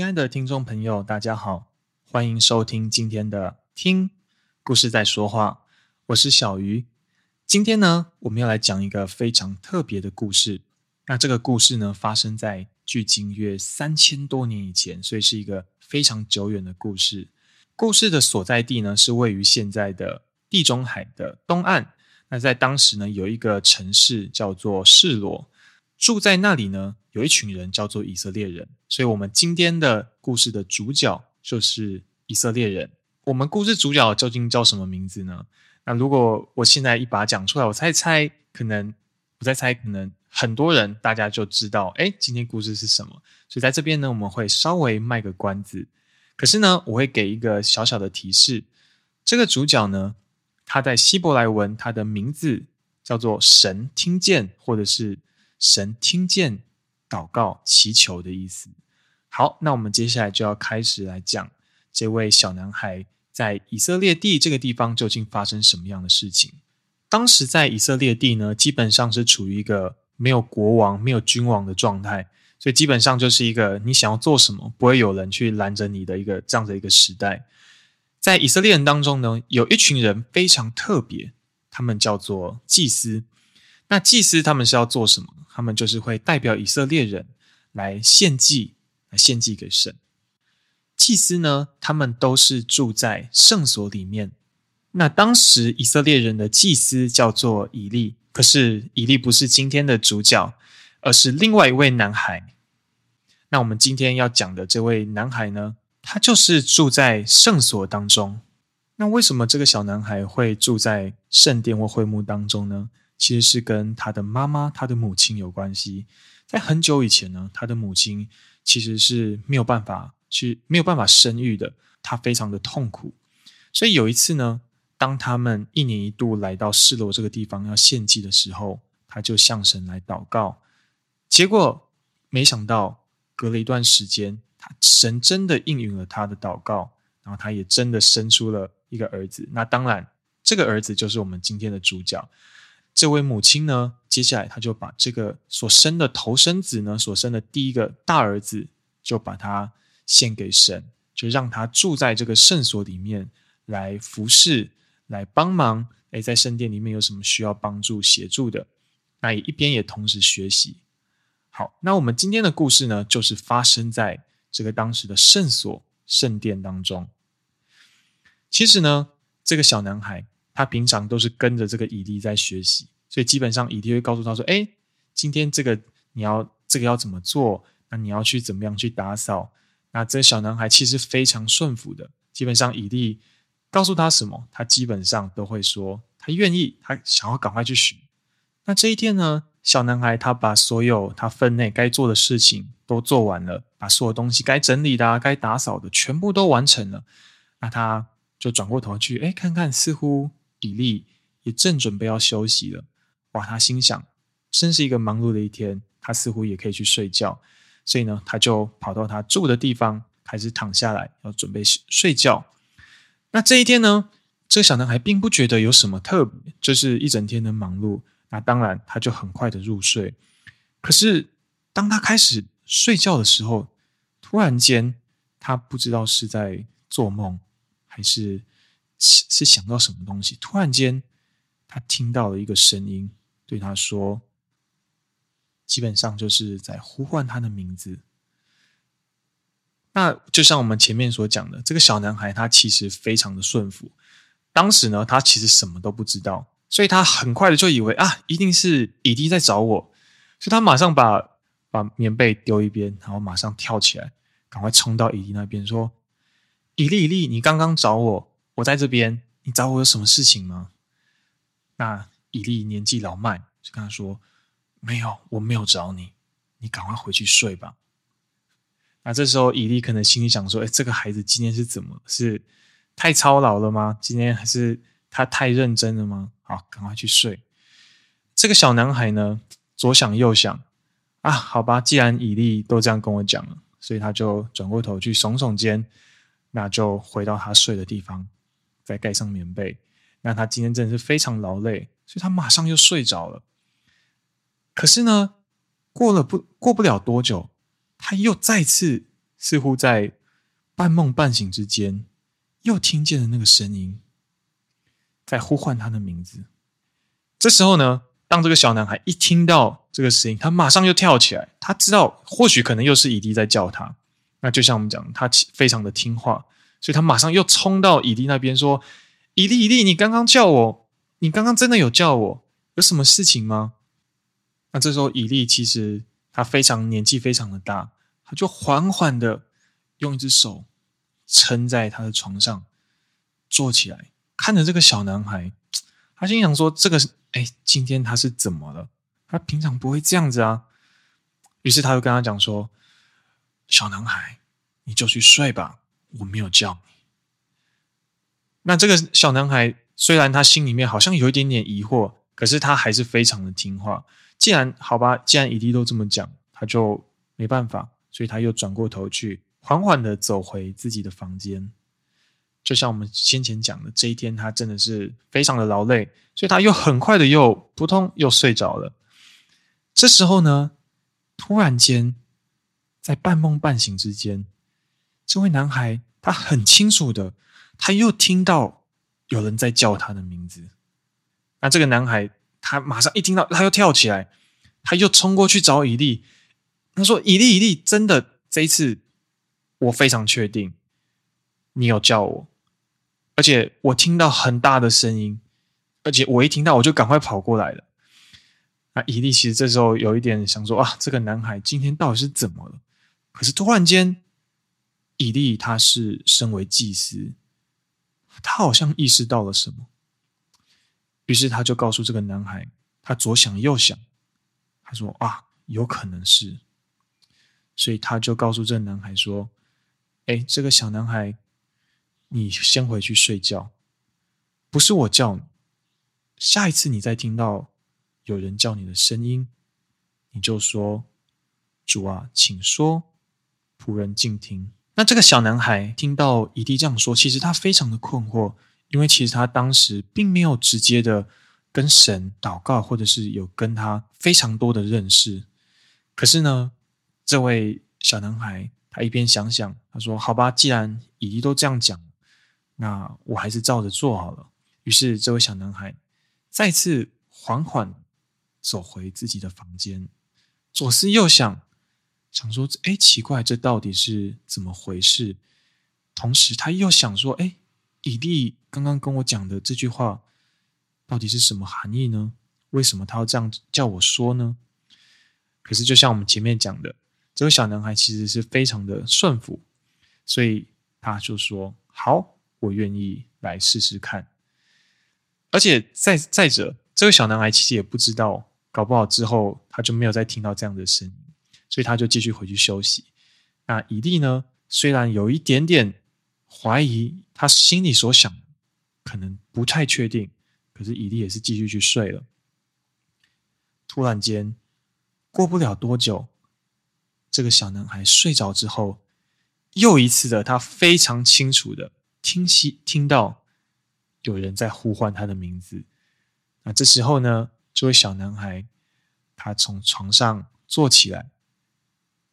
亲爱的听众朋友，大家好，欢迎收听今天的《听故事在说话》，我是小鱼。今天呢，我们要来讲一个非常特别的故事。那这个故事呢，发生在距今约三千多年以前，所以是一个非常久远的故事。故事的所在地呢，是位于现在的地中海的东岸。那在当时呢，有一个城市叫做示罗。住在那里呢，有一群人叫做以色列人，所以我们今天的故事的主角就是以色列人。我们故事主角究竟叫什么名字呢？那如果我现在一把讲出来，我猜猜，可能我再猜，可能很多人大家就知道，哎，今天故事是什么。所以在这边呢，我们会稍微卖个关子。可是呢，我会给一个小小的提示：这个主角呢，他在希伯来文，他的名字叫做神听见，或者是。神听见祷告祈求的意思。好，那我们接下来就要开始来讲这位小男孩在以色列地这个地方究竟发生什么样的事情。当时在以色列地呢，基本上是处于一个没有国王、没有君王的状态，所以基本上就是一个你想要做什么，不会有人去拦着你的一个这样的一个时代。在以色列人当中呢，有一群人非常特别，他们叫做祭司。那祭司他们是要做什么？他们就是会代表以色列人来献祭，献祭给神。祭司呢，他们都是住在圣所里面。那当时以色列人的祭司叫做以利，可是以利不是今天的主角，而是另外一位男孩。那我们今天要讲的这位男孩呢，他就是住在圣所当中。那为什么这个小男孩会住在圣殿或会幕当中呢？其实是跟他的妈妈、他的母亲有关系。在很久以前呢，他的母亲其实是没有办法去、没有办法生育的，他非常的痛苦。所以有一次呢，当他们一年一度来到示罗这个地方要献祭的时候，他就向神来祷告。结果没想到，隔了一段时间，他神真的应允了他的祷告，然后他也真的生出了一个儿子。那当然，这个儿子就是我们今天的主角。这位母亲呢，接下来她就把这个所生的头生子呢，所生的第一个大儿子，就把他献给神，就让他住在这个圣所里面来服侍，来帮忙。诶，在圣殿里面有什么需要帮助协助的，那也一边也同时学习。好，那我们今天的故事呢，就是发生在这个当时的圣所圣殿当中。其实呢，这个小男孩。他平常都是跟着这个以利在学习，所以基本上以利会告诉他说：“哎，今天这个你要这个要怎么做？那你要去怎么样去打扫？”那这个小男孩其实非常顺服的，基本上以利告诉他什么，他基本上都会说他愿意，他想要赶快去学。那这一天呢，小男孩他把所有他分内该做的事情都做完了，把所有东西该整理的啊、该打扫的全部都完成了，那他就转过头去，哎，看看似乎。比利也正准备要休息了，哇！他心想，真是一个忙碌的一天，他似乎也可以去睡觉，所以呢，他就跑到他住的地方，开始躺下来，要准备睡觉。那这一天呢，这个小男孩并不觉得有什么特，就是一整天的忙碌。那当然，他就很快的入睡。可是，当他开始睡觉的时候，突然间，他不知道是在做梦，还是。是是想到什么东西？突然间，他听到了一个声音，对他说：“基本上就是在呼唤他的名字。”那就像我们前面所讲的，这个小男孩他其实非常的顺服。当时呢，他其实什么都不知道，所以他很快的就以为啊，一定是以利在找我，所以他马上把把棉被丢一边，然后马上跳起来，赶快冲到以利那边说：“以利，以利，你刚刚找我。”我在这边，你找我有什么事情吗？那以利年纪老迈，就跟他说：“没有，我没有找你，你赶快回去睡吧。”那这时候以利可能心里想说：“哎，这个孩子今天是怎么？是太操劳了吗？今天还是他太认真了吗？好，赶快去睡。”这个小男孩呢，左想右想，啊，好吧，既然以利都这样跟我讲了，所以他就转过头去耸耸肩，那就回到他睡的地方。再盖上棉被，那他今天真的是非常劳累，所以他马上又睡着了。可是呢，过了不过不了多久，他又再次似乎在半梦半醒之间，又听见了那个声音，在呼唤他的名字。这时候呢，当这个小男孩一听到这个声音，他马上又跳起来。他知道，或许可能又是以利在叫他。那就像我们讲，他非常的听话，所以他马上又冲到伊利那边说：“伊利，伊利，你刚刚叫我，你刚刚真的有叫我，有什么事情吗？”那这时候，伊利其实他非常年纪非常的大，他就缓缓的用一只手撑在他的床上，坐起来，看着这个小男孩，他心想说：“这个是。”哎，今天他是怎么了？他平常不会这样子啊。于是他就跟他讲说：“小男孩，你就去睡吧，我没有叫你。”那这个小男孩虽然他心里面好像有一点点疑惑，可是他还是非常的听话。既然好吧，既然以利都这么讲，他就没办法，所以他又转过头去，缓缓的走回自己的房间。就像我们先前讲的，这一天他真的是非常的劳累，所以他又很快的又扑通又睡着了。这时候呢，突然间在半梦半醒之间，这位男孩他很清楚的，他又听到有人在叫他的名字。那这个男孩他马上一听到，他又跳起来，他又冲过去找以利。他说：“以利，以利，真的，这一次我非常确定，你有叫我。”而且我听到很大的声音，而且我一听到我就赶快跑过来了。那伊利其实这时候有一点想说啊，这个男孩今天到底是怎么了？可是突然间，以利他是身为祭司，他好像意识到了什么，于是他就告诉这个男孩，他左想右想，他说啊，有可能是，所以他就告诉这个男孩说，哎，这个小男孩。你先回去睡觉，不是我叫你。下一次你再听到有人叫你的声音，你就说：“主啊，请说，仆人静听。”那这个小男孩听到姨弟这样说，其实他非常的困惑，因为其实他当时并没有直接的跟神祷告，或者是有跟他非常多的认识。可是呢，这位小男孩他一边想想，他说：“好吧，既然以利都这样讲。”那我还是照着做好了。于是，这位小男孩再次缓缓走回自己的房间，左思右想，想说：“哎，奇怪，这到底是怎么回事？”同时，他又想说：“哎，以利刚刚跟我讲的这句话，到底是什么含义呢？为什么他要这样叫我说呢？”可是，就像我们前面讲的，这个小男孩其实是非常的顺服，所以他就说：“好。”我愿意来试试看，而且再再者，这个小男孩其实也不知道，搞不好之后他就没有再听到这样的声音，所以他就继续回去休息。那以利呢，虽然有一点点怀疑，他心里所想可能不太确定，可是以利也是继续去睡了。突然间，过不了多久，这个小男孩睡着之后，又一次的，他非常清楚的。听息听到有人在呼唤他的名字，那这时候呢，这位小男孩他从床上坐起来，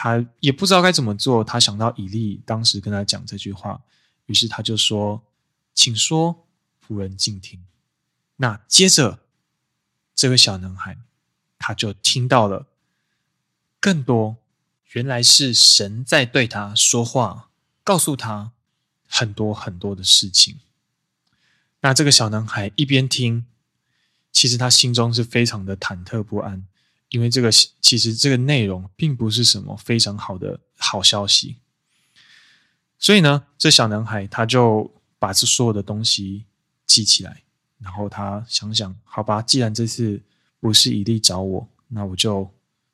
他也不知道该怎么做。他想到以利当时跟他讲这句话，于是他就说：“请说，仆人静听。”那接着，这位小男孩他就听到了更多，原来是神在对他说话，告诉他。很多很多的事情。那这个小男孩一边听，其实他心中是非常的忐忑不安，因为这个其实这个内容并不是什么非常好的好消息。所以呢，这小男孩他就把这所有的东西记起来，然后他想想，好吧，既然这次不是以利找我，那我就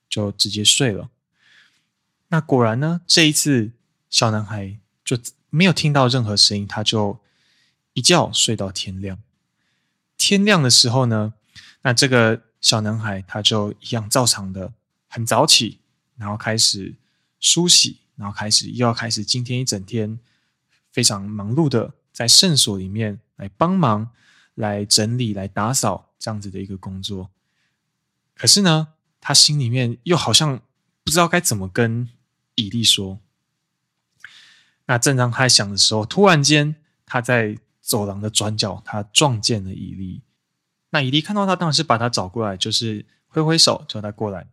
就直接睡了。那果然呢，这一次小男孩就。没有听到任何声音，他就一觉睡到天亮。天亮的时候呢，那这个小男孩他就一样照常的很早起，然后开始梳洗，然后开始又要开始今天一整天非常忙碌的在圣所里面来帮忙、来整理、来打扫这样子的一个工作。可是呢，他心里面又好像不知道该怎么跟以利说。那正当他想的时候，突然间他在走廊的转角，他撞见了以利。那以利看到他，当然是把他找过来，就是挥挥手叫他过来。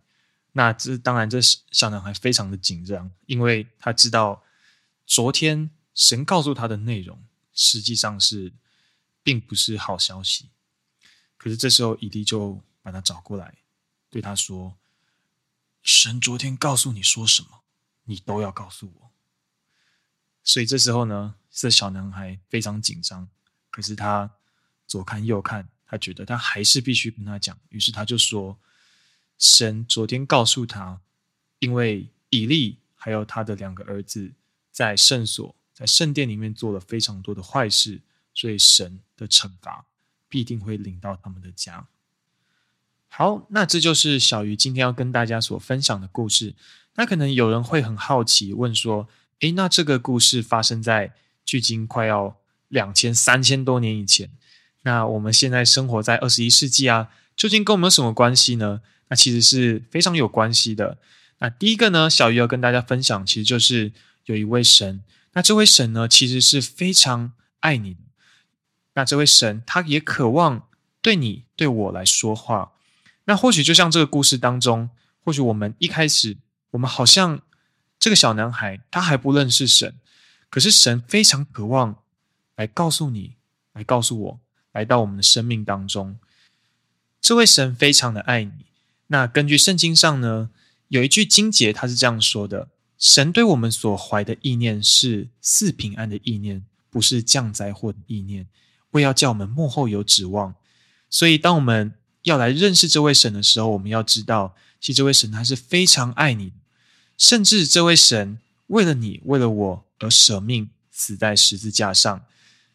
那这当然，这小男孩非常的紧张，因为他知道昨天神告诉他的内容，实际上是并不是好消息。可是这时候，以利就把他找过来，对他说：“神昨天告诉你说什么，你都要告诉我。”所以这时候呢，这小男孩非常紧张，可是他左看右看。他觉得他还是必须跟他讲，于是他就说：“神昨天告诉他，因为以利还有他的两个儿子在圣所、在圣殿里面做了非常多的坏事，所以神的惩罚必定会领到他们的家。”好，那这就是小鱼今天要跟大家所分享的故事。那可能有人会很好奇，问说：“诶，那这个故事发生在距今快要两千、三千多年以前？”那我们现在生活在二十一世纪啊，究竟跟我们有什么关系呢？那其实是非常有关系的。那第一个呢，小鱼要跟大家分享，其实就是有一位神。那这位神呢，其实是非常爱你的。那这位神，他也渴望对你、对我来说话。那或许就像这个故事当中，或许我们一开始，我们好像这个小男孩，他还不认识神，可是神非常渴望来告诉你，来告诉我。来到我们的生命当中，这位神非常的爱你。那根据圣经上呢，有一句经节，他是这样说的：神对我们所怀的意念是赐平安的意念，不是降灾祸的意念，为要叫我们幕后有指望。所以，当我们要来认识这位神的时候，我们要知道，其实这位神他是非常爱你，甚至这位神为了你，为了我而舍命死在十字架上。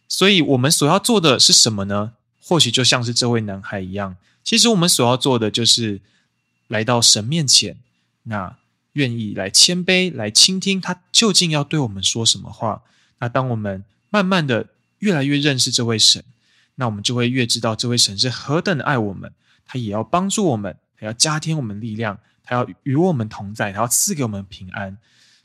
所以，我们所要做的是什么呢？或许就像是这位男孩一样，其实我们所要做的就是来到神面前，那愿意来谦卑，来倾听他究竟要对我们说什么话。那当我们慢慢的越来越认识这位神，那我们就会越知道这位神是何等的爱我们，他也要帮助我们，他要加添我们力量，他要与我们同在，他要赐给我们平安。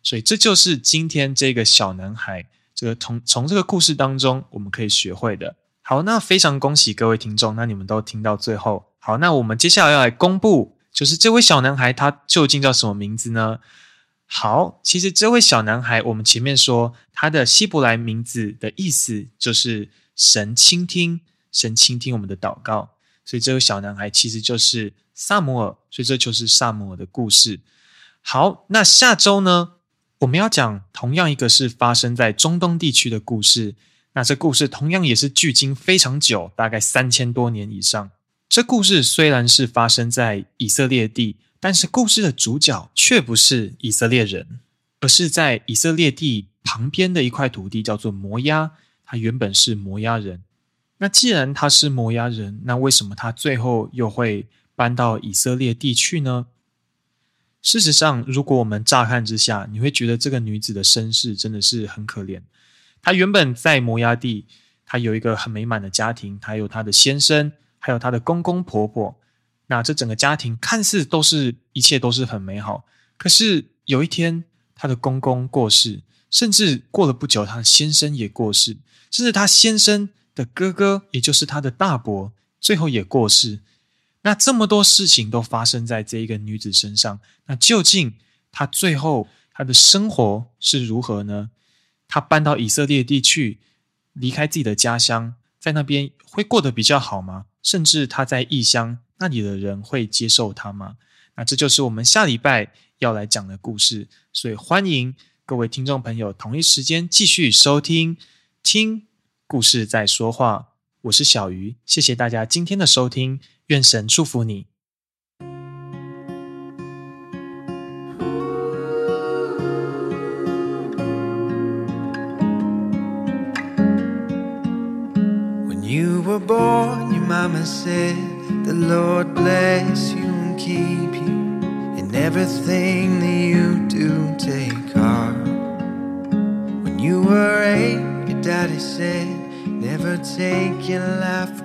所以，这就是今天这个小男孩。这个从从这个故事当中，我们可以学会的。好，那非常恭喜各位听众，那你们都听到最后。好，那我们接下来要来公布，就是这位小男孩他究竟叫什么名字呢？好，其实这位小男孩，我们前面说他的希伯来名字的意思就是神倾听，神倾听我们的祷告，所以这位小男孩其实就是撒摩尔，所以这就是撒摩尔的故事。好，那下周呢？我们要讲同样一个是发生在中东地区的故事，那这故事同样也是距今非常久，大概三千多年以上。这故事虽然是发生在以色列地，但是故事的主角却不是以色列人，而是在以色列地旁边的一块土地，叫做摩押。他原本是摩押人。那既然他是摩押人，那为什么他最后又会搬到以色列地去呢？事实上，如果我们乍看之下，你会觉得这个女子的身世真的是很可怜。她原本在摩押地，她有一个很美满的家庭，她有她的先生，还有她的公公婆婆。那这整个家庭看似都是一切都是很美好。可是有一天，她的公公过世，甚至过了不久，她的先生也过世，甚至她先生的哥哥，也就是她的大伯，最后也过世。那这么多事情都发生在这一个女子身上，那究竟她最后她的生活是如何呢？她搬到以色列地去，离开自己的家乡，在那边会过得比较好吗？甚至她在异乡，那里的人会接受她吗？那这就是我们下礼拜要来讲的故事，所以欢迎各位听众朋友同一时间继续收听，听故事在说话。我是小鱼，谢谢大家今天的收听。愿神祝福你。When you were born, your mama said, The Lord bless you and keep you in everything that you do, take heart. When you were eight, your daddy said, Never take your life.